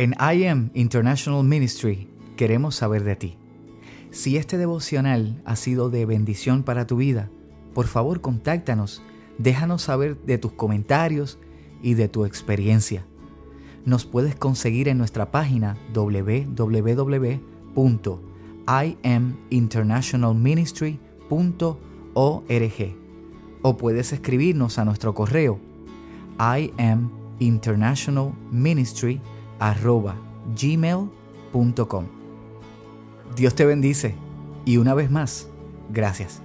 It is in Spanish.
En I Am International Ministry queremos saber de ti. Si este devocional ha sido de bendición para tu vida, por favor contáctanos, déjanos saber de tus comentarios y de tu experiencia. Nos puedes conseguir en nuestra página www.iaminternationalministry.org o puedes escribirnos a nuestro correo iaminternationalministry.gmail.com Dios te bendice y una vez más, gracias.